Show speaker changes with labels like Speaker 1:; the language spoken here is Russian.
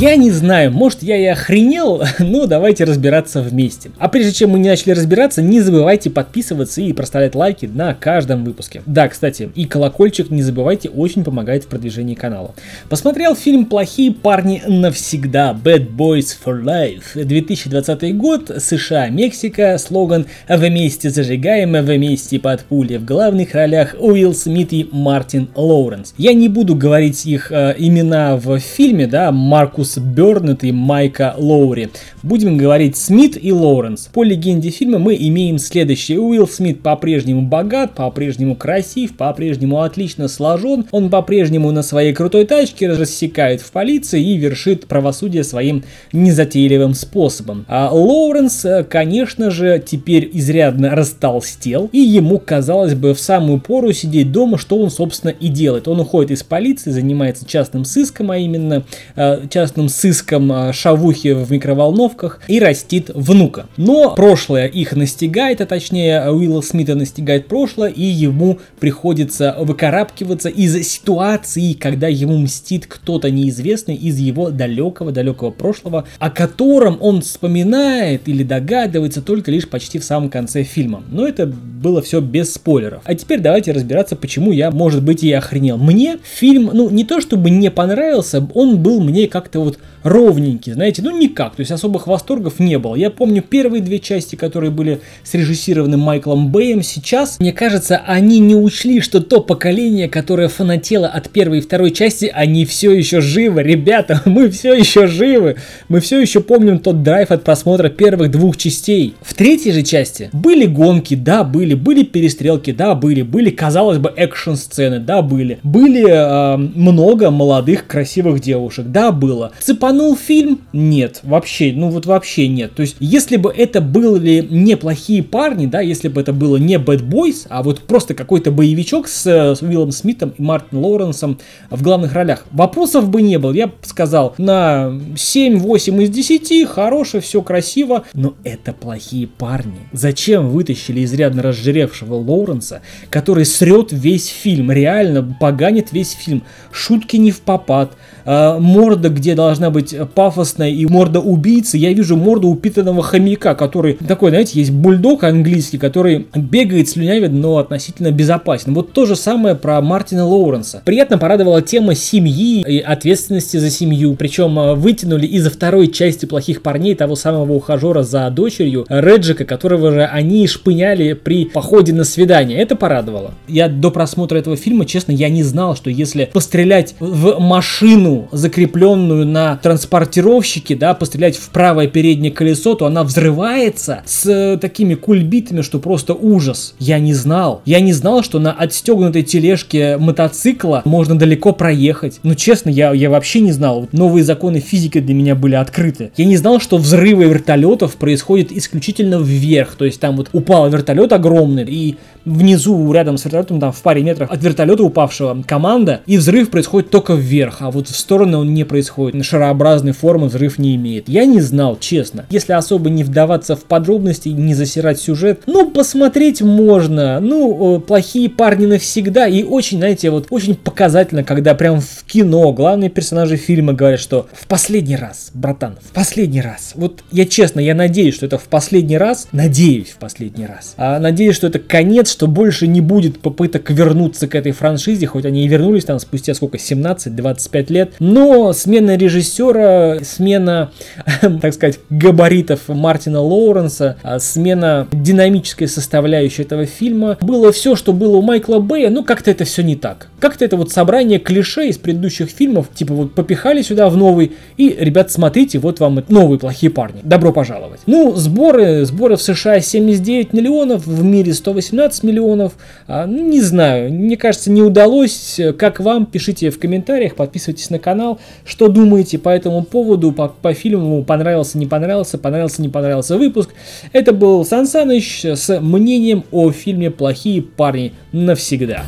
Speaker 1: Я не знаю, может я и охренел, но давайте разбираться вместе. А прежде чем мы не начали разбираться, не забывайте подписываться и проставлять лайки на каждом выпуске. Да, кстати, и колокольчик не забывайте, очень помогает в продвижении канала. Посмотрел фильм «Плохие парни навсегда» Bad Boys for Life. 2020 год, США, Мексика, слоган «Вместе зажигаем, вместе под пули». В главных ролях Уилл Смит и Мартин Лоуренс. Я не буду говорить их э, имена в фильме, да, Маркус Брюс Бернет и Майка Лоури. Будем говорить Смит и Лоуренс. По легенде фильма мы имеем следующее. Уилл Смит по-прежнему богат, по-прежнему красив, по-прежнему отлично сложен. Он по-прежнему на своей крутой тачке рассекает в полиции и вершит правосудие своим незатейливым способом. А Лоуренс, конечно же, теперь изрядно растолстел, и ему, казалось бы, в самую пору сидеть дома, что он, собственно, и делает. Он уходит из полиции, занимается частным сыском, а именно э, частным частным сыском а, шавухи в микроволновках и растит внука. Но прошлое их настигает, а точнее Уилла Смита настигает прошлое, и ему приходится выкарабкиваться из ситуации, когда ему мстит кто-то неизвестный из его далекого-далекого прошлого, о котором он вспоминает или догадывается только лишь почти в самом конце фильма. Но это было все без спойлеров. А теперь давайте разбираться, почему я, может быть, и охренел. Мне фильм, ну, не то чтобы не понравился, он был мне как-то вот ровненький, знаете, ну никак, то есть особых восторгов не было. Я помню первые две части, которые были срежиссированы Майклом Бэем, сейчас, мне кажется, они не учли, что то поколение, которое фанатело от первой и второй части, они все еще живы, ребята, мы все еще живы, мы все еще помним тот драйв от просмотра первых двух частей. В третьей же части были гонки, да, были, были перестрелки, да, были, были, казалось бы, экшн-сцены, да, были, были э, много молодых красивых девушек, да, было. Цепанул фильм? Нет, вообще, ну вот вообще нет. То есть, если бы это были неплохие парни, да, если бы это было не Bad Boys, а вот просто какой-то боевичок с, с Уиллом Смитом и Мартином Лоуренсом в главных ролях, вопросов бы не было. Я бы сказал, на 7-8 из 10, хорошо, все красиво, но это плохие парни. Зачем вытащили изрядно разжиревшего Лоуренса, который срет весь фильм, реально поганит весь фильм, шутки не в попад, э, морда, где должна быть пафосная и морда убийцы, я вижу морду упитанного хомяка, который такой, знаете, есть бульдог английский, который бегает слюнявит, но относительно безопасен. Вот то же самое про Мартина Лоуренса. Приятно порадовала тема семьи и ответственности за семью, причем э, вытянули из второй части плохих парней того самого ухажера за дочерью Реджика, которого же они шпыняли при походе на свидание. Это порадовало. Я до просмотра этого фильма, честно, я не знал, что если пострелять в машину закрепленную на транспортировщике, да, пострелять в правое переднее колесо, то она взрывается с э, такими кульбитами, что просто ужас. Я не знал. Я не знал, что на отстегнутой тележке мотоцикла можно далеко проехать. Ну, честно, я, я вообще не знал. Новые законы физики для меня были открыты. Я не знал, что взрывы вертолетов происходят исключительно вверх. То есть там вот упал вертолет огромный, и внизу, рядом с вертолетом, там в паре метров от вертолета упавшего команда, и взрыв происходит только вверх, а вот в сторону он не происходит. Шарообразной формы взрыв не имеет. Я не знал, честно. Если особо не вдаваться в подробности не засирать сюжет, ну, посмотреть можно. Ну, плохие парни навсегда. И очень, знаете, вот очень показательно, когда прям в кино главные персонажи фильма говорят, что в последний раз, братан, в последний раз. Вот я честно, я надеюсь, что это в последний раз. Надеюсь, в последний раз. А надеюсь, что это конец, что больше не будет попыток вернуться к этой франшизе, хоть они и вернулись там спустя сколько, 17-25 лет. Но смена режиссера, смена, так сказать, габаритов Мартина Лоуренса, а смена динамической составляющей этого фильма, было все, что было у Майкла Бэя, но как-то это все не так. Как-то это вот собрание клише из предыдущих фильмов, типа вот попихали сюда в новый, и, ребят, смотрите, вот вам новые плохие парни. Добро пожаловать. Ну, сборы, сборы в США 79 миллионов, в мире 118 миллионов. А, ну, не знаю, мне кажется, не удалось. Как вам? Пишите в комментариях, подписывайтесь на канал. Что думаете по этому поводу, по, по фильму? Понравился, не понравился, понравился, не понравился выпуск. Это был Сан Саныч с мнением о фильме «Плохие парни навсегда».